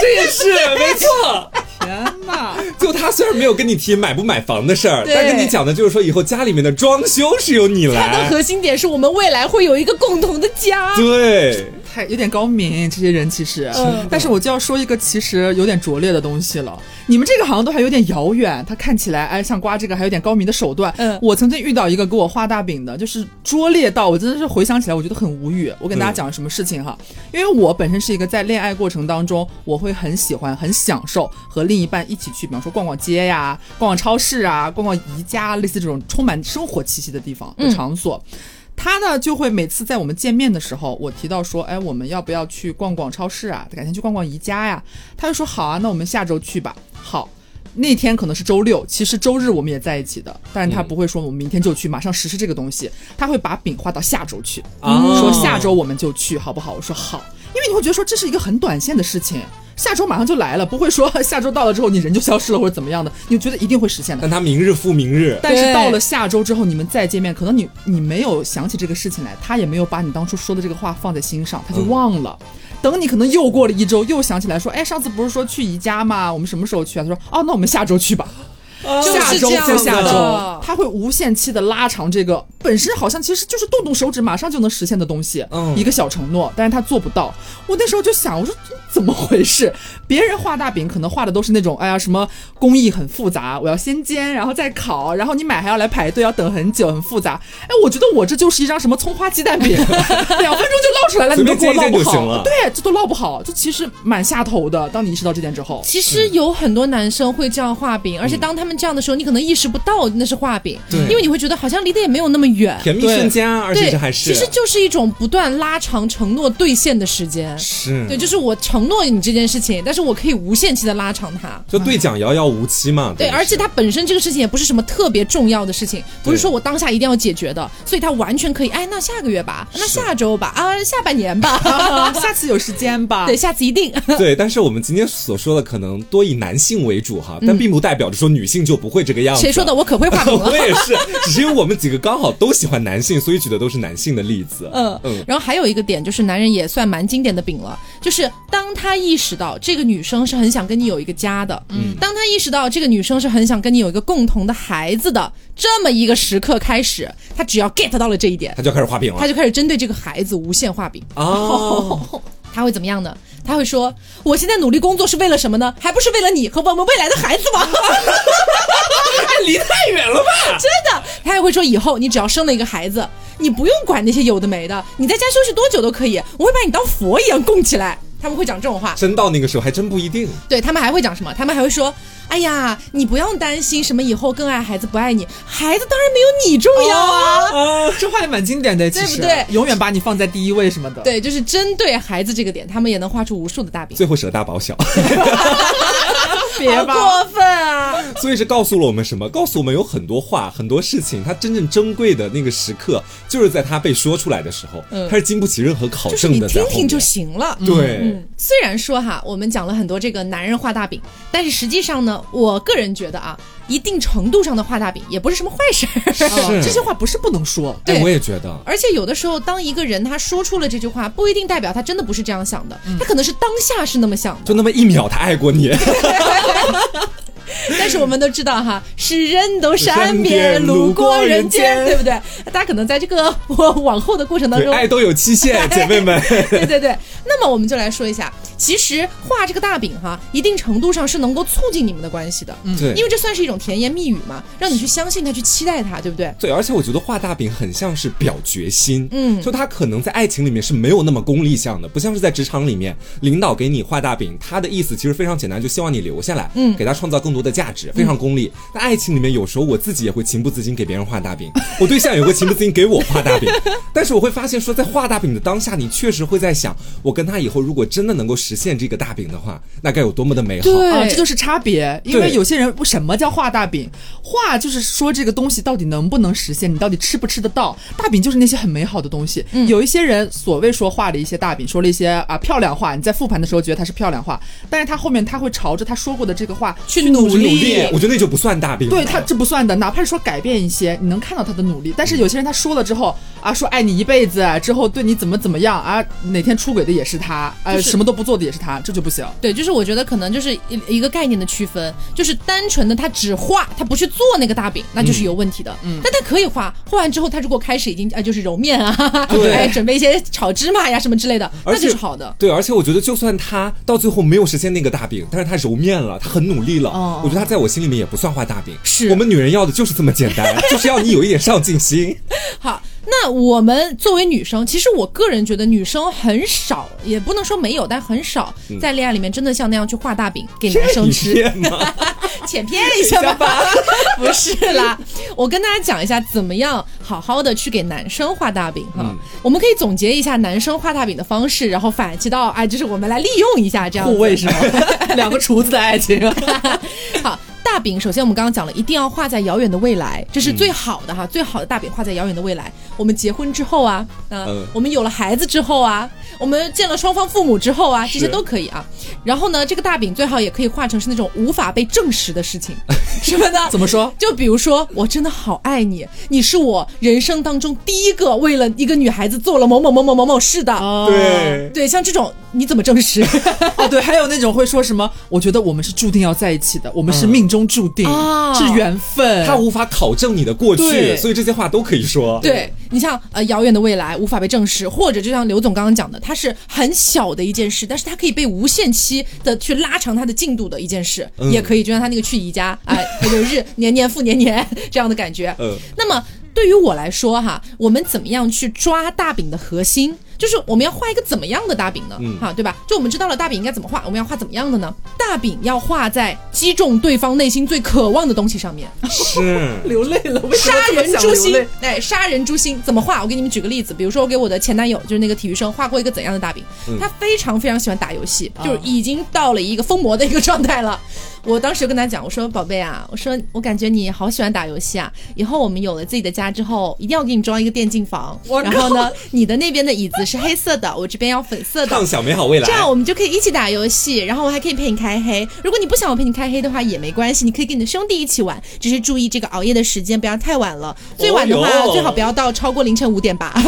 这也是 没错。天哪！就他虽然没有跟你提买不买房的事儿，但跟你讲的就是说以后家里面的装修是由你来。他的。核心点是我们未来会有一个共同的家。对，太有点高明，这些人其实，嗯 但是我就要说一个其实有点拙劣的东西了。你们这个好像都还有点遥远，他看起来哎像刮这个还有点高明的手段。嗯我曾经遇到一个给我画大饼的，就是拙劣到我真的是回想起来我觉得很无语。我跟大家讲什么事情哈，因为我本身是一个在恋爱过程当中，我会很喜欢、很享受和另一半一起去，比方说逛逛街呀、逛逛超市啊、逛逛宜家，类似这种充满生活气息的地方和嗯场所。他呢就会每次在我们见面的时候，我提到说，哎，我们要不要去逛逛超市啊？改天去逛逛宜家呀？他就说好啊，那我们下周去吧。好，那天可能是周六，其实周日我们也在一起的，但是他不会说我们明天就去，马上实施这个东西，他会把饼画到下周去，哦说下周我们就去，好不好？我说好，因为你会觉得说这是一个很短线的事情。下周马上就来了，不会说 下周到了之后你人就消失了或者怎么样的，你觉得一定会实现的。但他明日复明日，但是到了下周之后，你们再见面，可能你你没有想起这个事情来，他也没有把你当初说的这个话放在心上，他就忘了。等你可能又过了一周，又想起来说，哎，上次不是说去宜家吗？我们什么时候去啊？他说，哦，那我们下周去吧。就是下周这样就下周的，它会无限期的拉长这个本身好像其实就是动动手指马上就能实现的东西，嗯一个小承诺，但是他做不到。我那时候就想，我说怎么回事？别人画大饼可能画的都是那种，哎呀什么工艺很复杂，我要先煎，然后再烤，然后你买还要来排队，要等很久，很复杂。哎，我觉得我这就是一张什么葱花鸡蛋饼，两分钟就烙出来了，你都给我烙不好对，这都烙不好，就其实蛮下头的。当你意识到这点之后，其实有很多男生会这样画饼，而且当他们这样的时候，你可能意识不到那是画饼，对因为你会觉得好像离得也没有那么远。甜蜜瞬间啊，而且这还，是其实就是一种不断拉长承诺兑现的时间。是对，就是我承诺你这件事情，但是我可以无限期的拉长它。就对讲遥遥无期嘛。对，而且它本身这个事情也不是什么特别重要的事情，不是说我当下一定要解决的，所以它完全可以，哎，那下个月吧，那下周吧，啊，下半年吧，下次有时间吧。对，下次一定。对，但是我们今天所说的可能多以男性为主哈，但并不代表着说女性就不会这个样子。嗯谁说的？？我可会画饼了 我。也是，只是因为我们几个刚好都喜欢男性，所以举的都是男性的例子。嗯嗯然后还有一个点就是，男人也算蛮经典的饼了，就是当他意识到这个女生是很想跟你有一个家的，嗯，当他意识到这个女生是很想跟你有一个共同的孩子的这么一个时刻开始，他只要 get 到了这一点，他就开始画饼了他就开始针对这个孩子无限画饼。哦，他会怎么样呢？他会说：“我现在努力工作是为了什么呢？还不是为了你和我们未来的孩子吗？” 离太远了吧？真的，他还会说：“以后你只要生了一个孩子，你不用管那些有的没的，你在家休息多久都可以，我会把你当佛一样供起来。”他们会讲这种话，真到那个时候还真不一定。对他们还会讲什么？他们还会说：“哎呀，你不用担心什么以后更爱孩子不爱你，孩子当然没有你重要啊。哦，这话也蛮经典的，其实对不对永远把你放在第一位什么的。对，就是针对孩子这个点，他们也能画出无数的大饼，最后舍大保小，别过分啊！所以是告诉了我们什么？告诉我们有很多话、很多事情，它真正珍贵的那个时刻，就是在它被说出来的时候，嗯它是经不起任何考证的。在后面听听就行了。对，嗯，虽然说哈，我们讲了很多这个男人画大饼，但是实际上呢，我个人觉得啊，一定程度上的画大饼也不是什么坏事这些话不是不能说。哎，对我也觉得。而且有的时候，当一个人他说出了这句话，不一定代表他真的不是这样想的，他可能是当下是那么想的。就那么一秒，他爱过你，但是我们都知道哈，是人都善善变，路过人间，路过人间。对不对？大家可能在这个我往后的过程当，中，爱都有期限，姐妹们。对对对，那么我们就来说一下，其实画这个大饼哈，一定程度上是能够促进你们的关系的，嗯，对。因为这算是一种甜言蜜语嘛，让你去相信他，去期待他，对不对？对，而且我觉得画大饼很像是表决心，嗯。就他可能在爱情里面是没有那么功利向的，不像是在职场里面，领导给你画大饼，他的意思其实非常简单，就希望你留下来，嗯。给他创造更多的价值，非常功利。那爱情里面有时候我自己也会情不自禁给别人画大饼，我对象也会情不自禁给我画大饼，但是我会发现说，在画大饼的当下，你确实会在想，我跟他以后如果真的能够实现这个大饼的话，那该有多么的美好。对啊，这就是差别。因为有些人不什么叫画大饼？画就是说这个东西到底能不能实现，你到底吃不吃得到。大饼就是那些很美好的东西。嗯有一些人所谓说画了一些大饼，说了一些啊漂亮话，你在复盘的时候觉得它是漂亮话，但是他后面他会朝着他说过的这个话去努努力我觉得那就不算大饼。对他这不算的，哪怕是说改变一些，你能看到他的努力。但是有些人他说了之后啊，说爱你一辈子，之后对你怎么怎么样啊，哪天出轨的也是他，呃，就是什么都不做的也是他，这就不行。对，就是我觉得可能就是一一个概念的区分，就是单纯的他只画，他不去做那个大饼，那就是有问题的。嗯，但他可以画，画完之后他如果开始已经啊、就是揉面啊，对哎准备一些炒芝麻呀什么之类的，那就是好的。对，而且我觉得，就算他到最后没有实现那个大饼，但是他揉面了，他很努力了，哦我觉得他在我心里面也不算画大饼。是我们女人要的就是这么简单，就是要你有一点上进心。好，那我们作为女生，其实我个人觉得女生很少，也不能说没有，但很少在恋爱里面真的像那样去画大饼给男生你吃。浅骗一下吧，不是啦。我跟大家讲一下，怎么样好好的去给男生画大饼哈。嗯我们可以总结一下男生画大饼的方式，然后反其道哎，就是我们来利用一下这样子护卫是吗？两个厨子的爱情。好，大饼首先我们刚刚讲了，一定要画在遥远的未来，这是最好的哈，最好的大饼画在遥远的未来。我们结婚之后啊，啊、嗯我们有了孩子之后啊，我们见了双方父母之后啊，这些都可以啊。然后呢，这个大饼最好也可以画成是那种无法被证实的事情，什么呢？怎么说？就比如说，我真的好爱你，你是我人生当中第一个为了一个女孩子做了某某某某某某事的。哦对，对，像这种你怎么证实？哦，对，还有那种会说什么？我觉得我们是注定要在一起的，我们是命中中注定，啊是缘分。他无法考证你的过去，所以这些话都可以说。对你像呃遥远的未来无法被证实，或者就像刘总刚刚讲的，它是很小的一件事，但是它可以被无限期的去拉长它的进度的一件事，嗯也可以就像他那个去宜家，哎、有日年年复年年这样的感觉。嗯那么对于我来说哈，我们怎么样去抓大饼的核心？就是我们要画一个怎么样的大饼呢？嗯哈，对吧？就我们知道了大饼应该怎么画，我们要画怎么样的呢？大饼要画在击中对方内心最渴望的东西上面。是。流泪了，为什么杀人诛心哎，杀人诛心怎么画？我给你们举个例子，比如说我给我的前男友，就是那个体育生，画过一个怎样的大饼？嗯他非常非常喜欢打游戏，啊就是已经到了一个疯魔的一个状态了。我当时就跟他讲，我说宝贝啊，我说我感觉你好喜欢打游戏啊，以后我们有了自己的家之后，一定要给你装一个电竞房。然后呢，你的那边的椅子是黑色的，我这边要粉色的畅。想美好未来。这样我们就可以一起打游戏，然后我还可以陪你开黑。如果你不想我陪你开黑的话也没关系，你可以跟你的兄弟一起玩，只是注意这个熬夜的时间不要太晚了。最晚的话、哦最好不要到超过凌晨五点吧。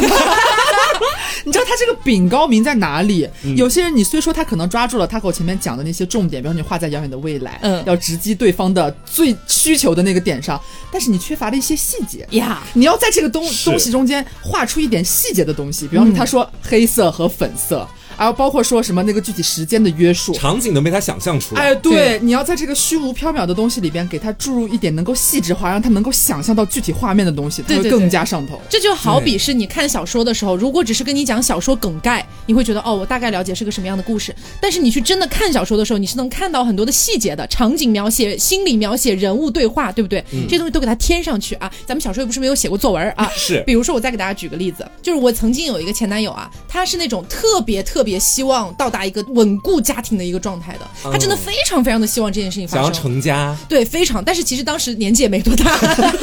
你知道他这个饼高明在哪里？嗯。有些人你虽说他可能抓住了他和我前面讲的那些重点，比方你画在遥远的未来，嗯。要直击对方的最需求的那个点上，但是你缺乏了一些细节。呀，你要在这个东东西中间画出一点细节的东西，比方说他说黑色和粉色，还有包括说什么那个具体时间的约束。场景能被他想象出来。哎，对，对你要在这个虚无缥缈的东西里边给他注入一点能够细致化，让他能够想象到具体画面的东西，他会更对对对加上头。这就好比是你看小说的时候，如果只是跟你讲小说梗概，你会觉得哦，我大概了解是个什么样的故事。但是你去真的看小说的时候，你是能看到很多的细节的，场景描写、心理描写、人物对话，对不对？这些东西都给它添上去啊。咱们小时候又不是没有写过作文啊，是比如说，我再给大家举个例子，就是我曾经有一个前男友啊，他是那种特别特别希望到达一个稳固家庭的一个状态的，他真的非常非常的希望这件事情发生想要。成家，对，非常，但是其实当时年纪也没多大，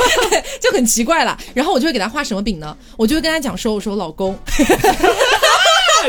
就很奇怪了。然后我就会给他画什么饼呢？我就会跟他讲说，我说老公，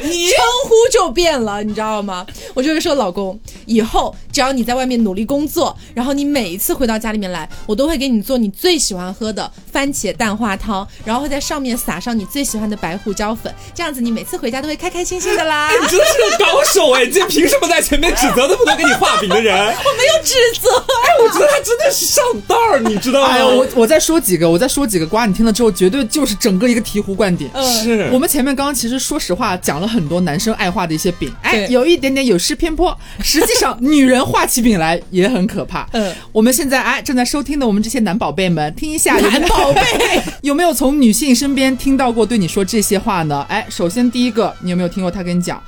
你称呼就变了，你知道吗？我就会说老公，以后只要你在外面努力工作，然后你每一次回到家里面来，我都会给你做你最喜欢喝的番茄蛋花汤，然后会在上面撒上你最喜欢的白胡椒粉，这样子你每次回家都会开开心心的啦。你真的是个高手哎！你这凭什么在前面指责那么多给你画饼的人？指责，哎我觉得他真的是上道儿，你知道吗？哎呀，我我再说几个，我再说几个瓜，你听了之后绝对就是整个一个醍醐灌顶。是我们前面刚刚其实说实话讲了很多男生爱画的一些饼，哎，有一点点有失偏颇。实际上，女人画起饼来也很可怕。嗯，我们现在哎正在收听的我们这些男宝贝们，听一下男宝贝 有没有从女性身边听到过对你说这些话呢？哎，首先第一个，你有没有听过他跟你讲？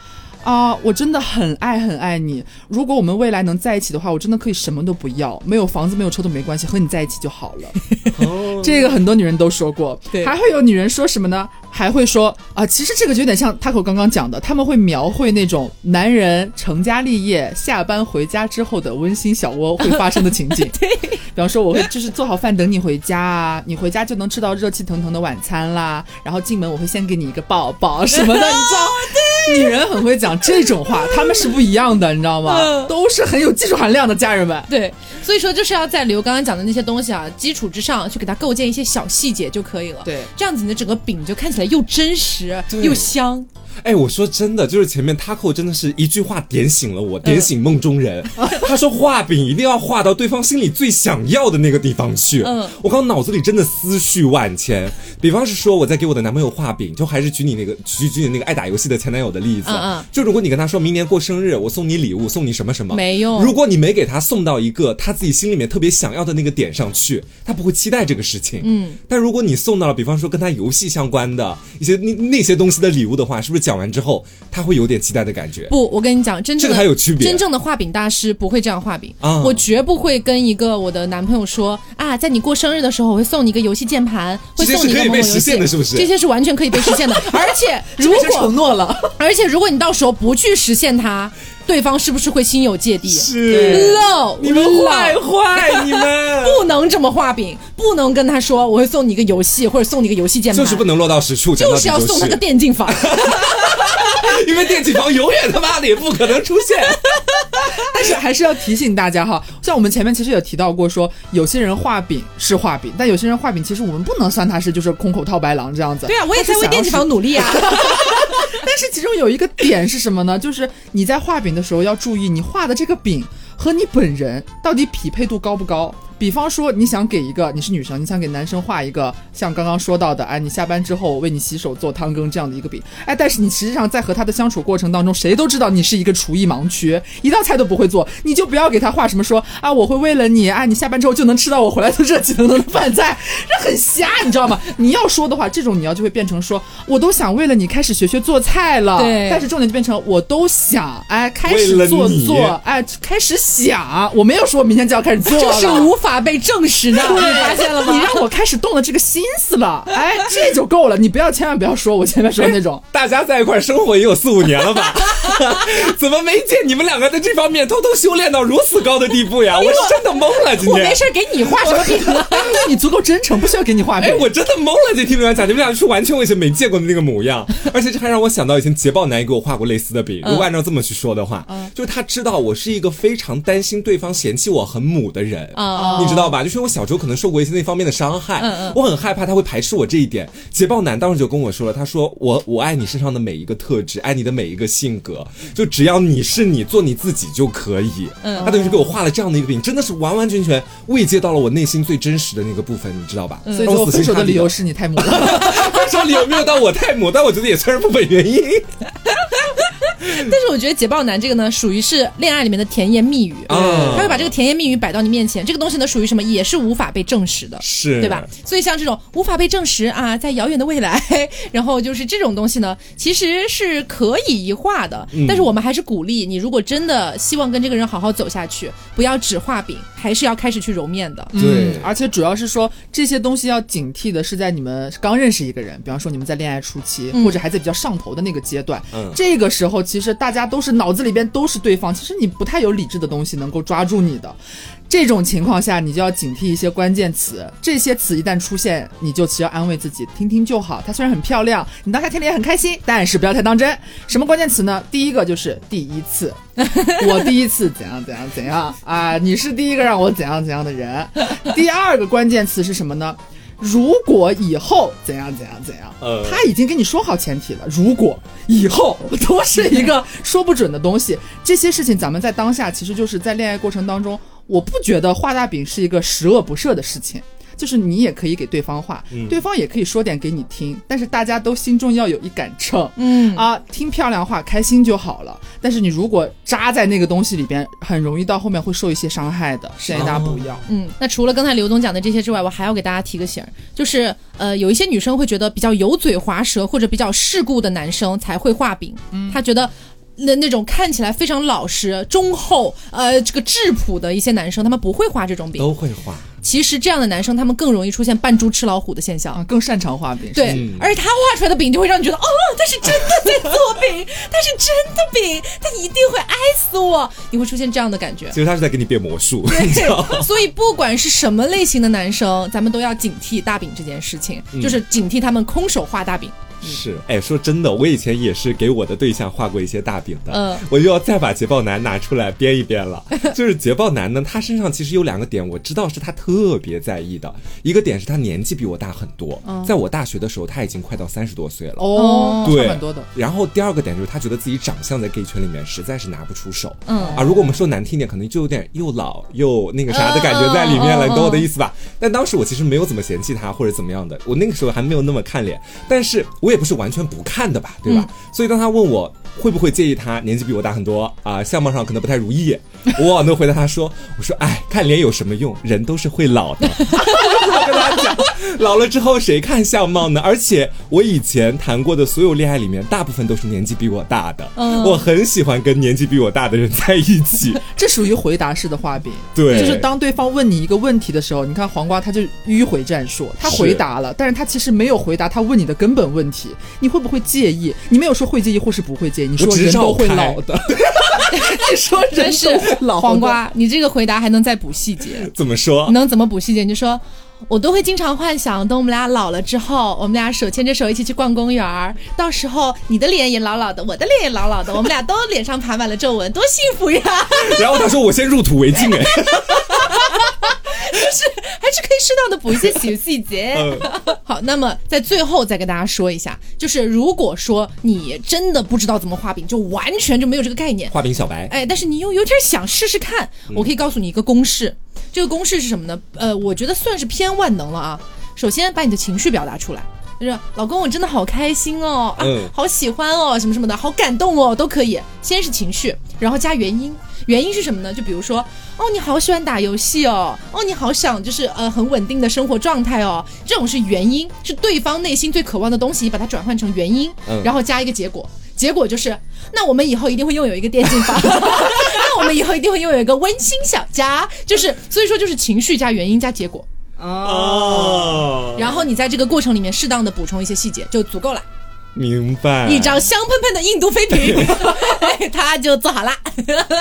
啊、我真的很爱很爱你。如果我们未来能在一起的话，我真的可以什么都不要，没有房子、没有车都没关系，和你在一起就好了。哦这个很多女人都说过，对还会有女人说什么呢？还会说啊，其实这个就有点像 Taco 刚刚讲的，他们会描绘那种男人成家立业、下班回家之后的温馨小窝会发生的情景。对，比方说我会就是做好饭等你回家啊，你回家就能吃到热气腾腾的晚餐啦，然后进门我会先给你一个抱抱什么的，你知道。女人很会讲这种话，她们是不一样的，你知道吗？嗯都是很有技术含量的家人们。对，所以说就是要在刘刚刚讲的那些东西啊基础之上去给它构建一些小细节就可以了。对这样子你的整个饼就看起来又真实又香。哎，我说真的，就是前面 Taco 真的是一句话点醒了我，点醒梦中人。他说画饼一定要画到对方心里最想要的那个地方去。嗯我刚脑子里真的思绪万千。比方是说我在给我的男朋友画饼，就还是举你那个举举你那个爱打游戏的前男友的例子。嗯嗯就如果你跟他说明年过生日，我送你礼物，送你什么什么，没用如果你没给他送到一个他自己心里面特别想要的那个点上去，他不会期待这个事情。嗯，但如果你送到了，比方说跟他游戏相关的一些那那些东西的礼物的话，是不是讲完之后他会有点期待的感觉？不，我跟你讲，真正的这个还有区别真正的画饼大师不会这样画饼。啊我绝不会跟一个我的男朋友说啊，在你过生日的时候，我会送你一个游戏键盘，会送你一个这些可以被某某游戏实现的是不是这些是完全可以被实现的。而且如果承果诺了，而且如果你到时候不去实现它，对方是不是会心有芥蒂？是 low，你们坏坏，你们 不能这么画饼，不能跟他说我会送你一个游戏，或者送你一个游戏键盘，就是不能落到实处，就是要送他个电竞房。因为电竞房永远他妈的也不可能出现。但是还是要提醒大家哈，像我们前面其实也提到过说，有些人画饼是画饼，但有些人画饼其实我们不能算他是就是空口套白狼这样子。对啊，我也在为电竞房努力啊。但是其中有一个点是什么呢？就是你在画饼的时候要注意，你画的这个饼和你本人到底匹配度高不高。比方说，你想给一个你是女生，你想给男生画一个像刚刚说到的，哎，你下班之后我为你洗手做汤羹这样的一个饼，哎，但是你实际上在和他的相处过程当中，谁都知道你是一个厨艺盲区，一道菜都不会做，你就不要给他画什么说啊，我会为了你，啊，你下班之后就能吃到我回来的热气腾腾的饭菜，这很瞎，你知道吗？你要说的话，这种你要就会变成说，我都想为了你开始学学做菜了，对但是重点就变成我都想，哎，开始做做，哎，开始想，我没有说我明天就要开始做这了，个是无法被证实的，你发现了吗？你让我开始动了这个心思了，哎，这就够了。你不要，千万不要说我前面说的那种。大家在一块儿生活也有四五年了吧？怎么没见你们两个在这方面偷偷修炼到如此高的地步呀？我是真的懵了，今天我没。事儿给你画什么饼啊？你足够真诚，不需要给你画饼哎，。我真的懵了！这听你们俩讲，你们俩是完全我以前没见过的那个模样，而且这还让我想到以前捷豹男也给我画过类似的饼。如果按照这么去说的话，就是他知道我是一个非常担心对方嫌弃我很母的人，哦你知道吧？就是我小时候可能受过一些那方面的伤害，嗯嗯我很害怕他会排斥我这一点。捷豹男当时就跟我说了，他说我我爱你身上的每一个特质，爱你的每一个性格，就只要你是你，做你自己就可以。嗯他等于是给我画了这样的一个饼，真的是完完全全慰藉到了我内心最真实的那个部分，你知道吧？所以说我死心最后分手的理由是你太母了。分手理由没有到我太母，但我觉得也算是部分原因。但是我觉得捷豹男这个呢，属于是恋爱里面的甜言蜜语，嗯他会把这个甜言蜜语摆到你面前，这个东西呢属于什么，也是无法被证实的。是对吧？？所以像这种无法被证实啊，在遥远的未来，然后就是这种东西呢，其实是可以一化的。嗯但是我们还是鼓励你，如果真的希望跟这个人好好走下去，不要只画饼，还是要开始去揉面的。对嗯而且主要是说这些东西要警惕的是在你们刚认识一个人，比方说你们在恋爱初期，嗯或者还在比较上头的那个阶段，嗯这个时候其实大家都是脑子里边都是对方，其实你不太有理智的东西能够抓住你的。这种情况下，你就要警惕一些关键词，这些词一旦出现，你就其实要安慰自己，听听就好。它虽然很漂亮，你当下听了也很开心，但是不要太当真。什么关键词呢？第一个就是第一次，我第一次怎样怎样怎样啊，你是第一个让我怎样怎样的人。第二个关键词是什么呢？如果以后怎样怎样怎样，呃他已经跟你说好前提了。如果以后都是一个 说不准的东西，这些事情咱们在当下其实就是在恋爱过程当中，我不觉得画大饼是一个十恶不赦的事情。就是你也可以给对方画，嗯对方也可以说点给你听，但是大家都心中要有一杆秤，嗯啊，听漂亮话开心就好了。但是你如果扎在那个东西里边，很容易到后面会受一些伤害的，建议大家不要。嗯，那除了刚才刘总讲的这些之外，我还要给大家提个醒，就是呃，有一些女生会觉得比较油嘴滑舌或者比较世故的男生才会画饼，嗯他觉得。那那种看起来非常老实、忠厚、呃，这个质朴的一些男生，他们不会画这种饼。都会画，其实这样的男生，他们更容易出现扮猪吃老虎的现象。啊，更擅长画饼。对，嗯而且他画出来的饼就会让你觉得，哦，他是真的在做饼，他是真的饼，他一定会爱死我，你会出现这样的感觉。其实他是在给你变魔术，你知道吗？对，所以不管是什么类型的男生，咱们都要警惕大饼这件事情，就是警惕他们空手画大饼。是，哎，说真的，我以前也是给我的对象画过一些大饼的，嗯我就要再把捷豹男拿出来编一编了。就是捷豹男呢，他身上其实有两个点，我知道是他特别在意的，一个点是他年纪比我大很多，在我大学的时候他已经快到三十多岁了。哦，对。然后第二个点就是他觉得自己长相在 gay 圈里面实在是拿不出手。嗯啊，如果我们说难听点，可能就有点又老又那个啥的感觉在里面了，你懂我的意思吧？但当时我其实没有怎么嫌弃他或者怎么样的，我那个时候还没有那么看脸，但是我也不是完全不看的吧，对吧？所以当他问我会不会介意他年纪比我大很多啊，相貌上可能不太如意，我能回答他说，我说哎，看脸有什么用？人都是会老的。我跟他讲，老了之后谁看相貌呢？而且我以前谈过的所有恋爱里面，大部分都是年纪比我大的。嗯我很喜欢跟年纪比我大的人在一起。这属于回答式的画饼。对，就是当对方问你一个问题的时候，你看黄瓜他就迂回战术，他回答了，但是他其实没有回答他问你的根本问题，你会不会介意？你没有说会介意或是不会介意，你说 人都会老的，你说人真是会老黄，瓜，你这个回答还能再补细节？怎么说？能怎么补细节？你就说。我都会经常幻想，等我们俩老了之后，我们俩手牵着手一起去逛公园儿，到时候你的脸也老老的，我的脸也老老的，我们俩都脸上爬满了皱纹，多幸福呀！然后他说我先入土为敬，哎，就是还是可以适当的补一些小细节。好，那么在最后再跟大家说一下，就是如果说你真的不知道怎么画饼，就完全就没有这个概念，画饼小白，哎，但是你又有点想试试看，我可以告诉你一个公式。这个公式是什么呢？呃，我觉得算是偏万能了啊。首先把你的情绪表达出来，就是老公，我真的好开心哦，啊，好喜欢哦，什么什么的，好感动哦，都可以。先是情绪，然后加原因。原因是什么呢？就比如说，哦，你好喜欢打游戏哦，哦，你好想就是呃很稳定的生活状态哦，这种是原因，是对方内心最渴望的东西，把它转换成原因，然后加一个结果。结果就是，那我们以后一定会拥有一个电竞房，那我们以后一定会拥有一个温馨小家，就是所以说就是情绪加原因加结果哦，然后你在这个过程里面适当的补充一些细节就足够了，明白？一张香喷喷的印度飞饼，它就做好了。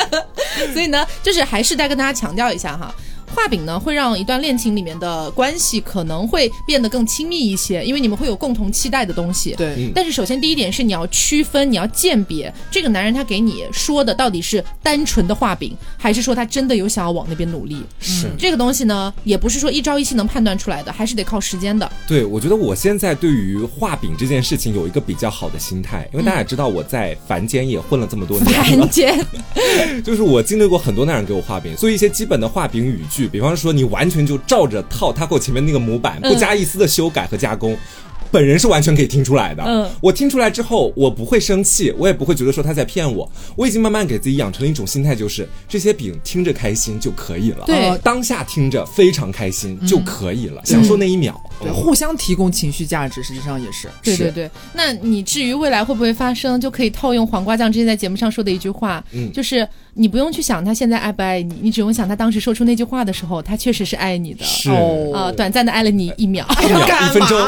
所以呢，就是还是再跟大家强调一下哈。画饼呢，会让一段恋情里面的关系可能会变得更亲密一些，因为你们会有共同期待的东西。对。但是首先第一点是你要区分，你要鉴别这个男人他给你说的到底是单纯的画饼，还是说他真的有想要往那边努力。是。这个东西呢，也不是说一朝一夕能判断出来的，还是得靠时间的。对，我觉得我现在对于画饼这件事情有一个比较好的心态，因为大家知道我在凡间也混了这么多年。凡间。就是我经历过很多男人给我画饼，所以一些基本的画饼语句，比方说你完。全就照着套他给我前面那个模板，不加一丝的修改和加工。本人是完全可以听出来的，嗯，我听出来之后，我不会生气，我也不会觉得说他在骗我，我已经慢慢给自己养成了一种心态，就是这些饼听着开心就可以了，对，当下听着非常开心就可以了，享受那一秒，对，互相提供情绪价值，实际上也是，对对对。那你至于未来会不会发生，就可以套用黄瓜酱之前在节目上说的一句话，嗯，就是你不用去想他现在爱不爱你，你只用想他当时说出那句话的时候，他确实是爱你的，是。啊，短暂的爱了你一秒，一秒一分钟。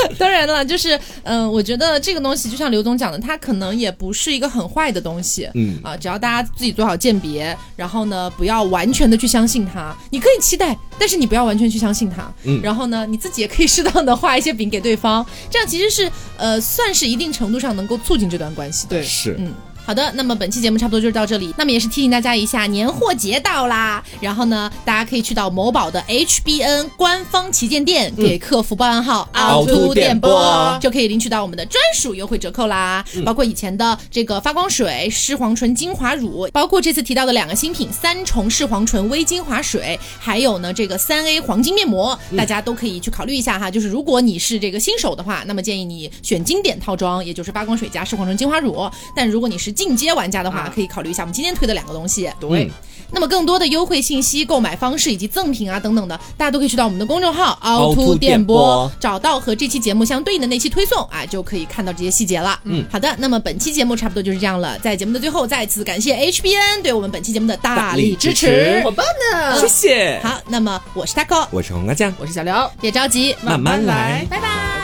当然了，就是嗯，我觉得这个东西就像刘总讲的，它可能也不是一个很坏的东西，嗯。啊，只要大家自己做好鉴别，然后呢，不要完全的去相信它，你可以期待，但是你不要完全去相信它，嗯，然后呢，你自己也可以适当的画一些饼给对方，这样其实是呃，算是一定程度上能够促进这段关系，对，是，嗯。好的，那么本期节目差不多就是到这里。那么也是提醒大家一下，年货节到啦。然后呢，大家可以去到某宝的 HBN 官方旗舰店，给客服报暗号“凹凸电波”，就可以领取到我们的专属优惠折扣啦。包括以前的这个发光水、视黄醇精华乳，包括这次提到的两个新品三重视黄醇微精华水，还有呢这个三 A 黄金面膜，大家都可以去考虑一下哈。就是如果你是这个新手的话，那么建议你选经典套装，也就是发光水加视黄醇精华乳。但如果你是进阶玩家的话，可以考虑一下我们今天推的两个东西。对，那么更多的优惠信息、购买方式以及赠品啊等等的，大家都可以去到我们的公众号凹凸电波，找到和这期节目相对应的那期推送啊，就可以看到这些细节了。嗯，好的，那么本期节目差不多就是这样了。在节目的最后，再次感谢 HBN 对我们本期节目的大力支持，伙伴呢！谢谢。好，那么我是 taco，我是红瓜酱，我是小刘，别着急，慢慢来，拜拜。